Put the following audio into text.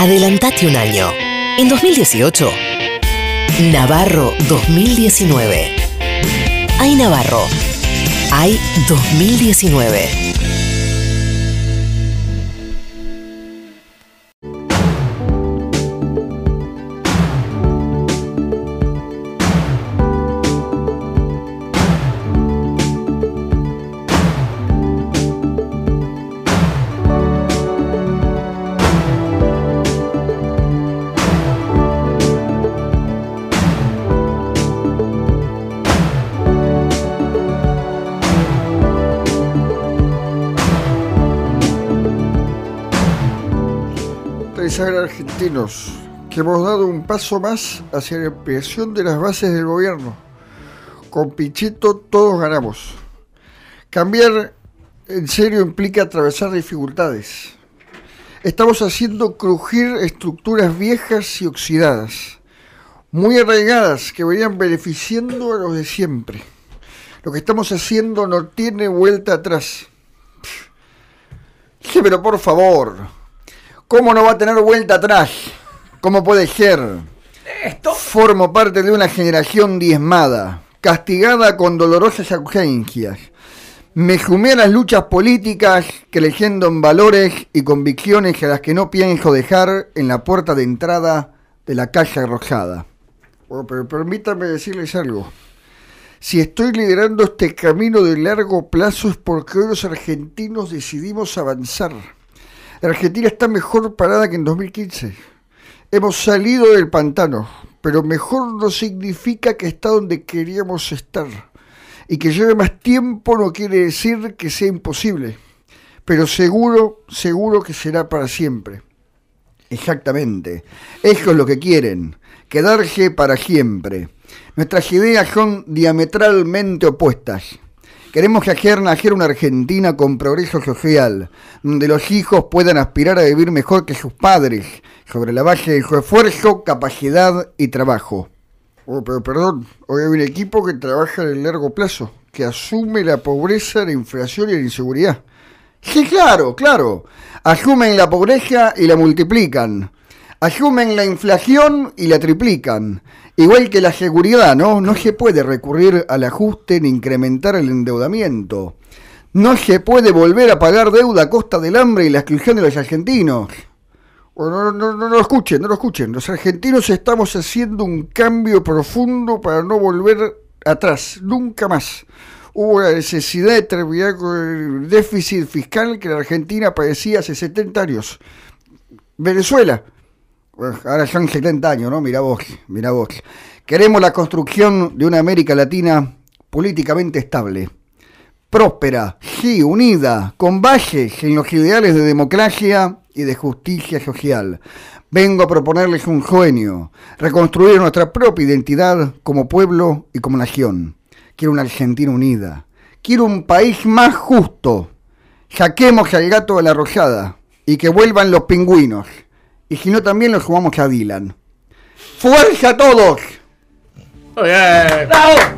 Adelantate un año. En 2018, Navarro 2019. Hay Navarro. Hay 2019. Argentinos que hemos dado un paso más hacia la ampliación de las bases del gobierno. Con Pichetto todos ganamos. Cambiar en serio implica atravesar dificultades. Estamos haciendo crujir estructuras viejas y oxidadas, muy arraigadas que venían beneficiando a los de siempre. Lo que estamos haciendo no tiene vuelta atrás. pero por favor, ¿Cómo no va a tener vuelta atrás? ¿Cómo puede ser? Esto. Formo parte de una generación diezmada, castigada con dolorosas ausencias. Me jumé a las luchas políticas, creyendo en valores y convicciones a las que no pienso dejar en la puerta de entrada de la calle arrojada. Oh, pero permítame decirles algo. Si estoy liderando este camino de largo plazo es porque hoy los argentinos decidimos avanzar Argentina está mejor parada que en 2015. Hemos salido del pantano, pero mejor no significa que está donde queríamos estar. Y que lleve más tiempo no quiere decir que sea imposible, pero seguro, seguro que será para siempre. Exactamente. Eso es lo que quieren, quedarse para siempre. Nuestras ideas son diametralmente opuestas. Queremos que hacer nacer una Argentina con progreso social, donde los hijos puedan aspirar a vivir mejor que sus padres, sobre la base de su esfuerzo, capacidad y trabajo. Oh, pero perdón, hoy hay un equipo que trabaja en el largo plazo, que asume la pobreza, la inflación y la inseguridad. Sí, claro, claro. Asumen la pobreza y la multiplican. Asumen la inflación y la triplican. Igual que la seguridad, ¿no? No se puede recurrir al ajuste ni incrementar el endeudamiento. No se puede volver a pagar deuda a costa del hambre y la exclusión de los argentinos. No, no, no, lo escuchen, no lo escuchen. Los argentinos estamos haciendo un cambio profundo para no volver atrás, nunca más. Hubo la necesidad de terminar con el déficit fiscal que la Argentina padecía hace 70 años. Venezuela, ahora son 70 años, ¿no? Mira vos, mira vos. Queremos la construcción de una América Latina políticamente estable, próspera, sí, unida, con bases en los ideales de democracia y de justicia social. Vengo a proponerles un sueño, reconstruir nuestra propia identidad como pueblo y como nación. Quiero una Argentina unida. Quiero un país más justo. Saquemos al gato de la arrojada y que vuelvan los pingüinos y si no también lo jugamos a Dylan. ¡Fuerza a todos! ¡Bravo!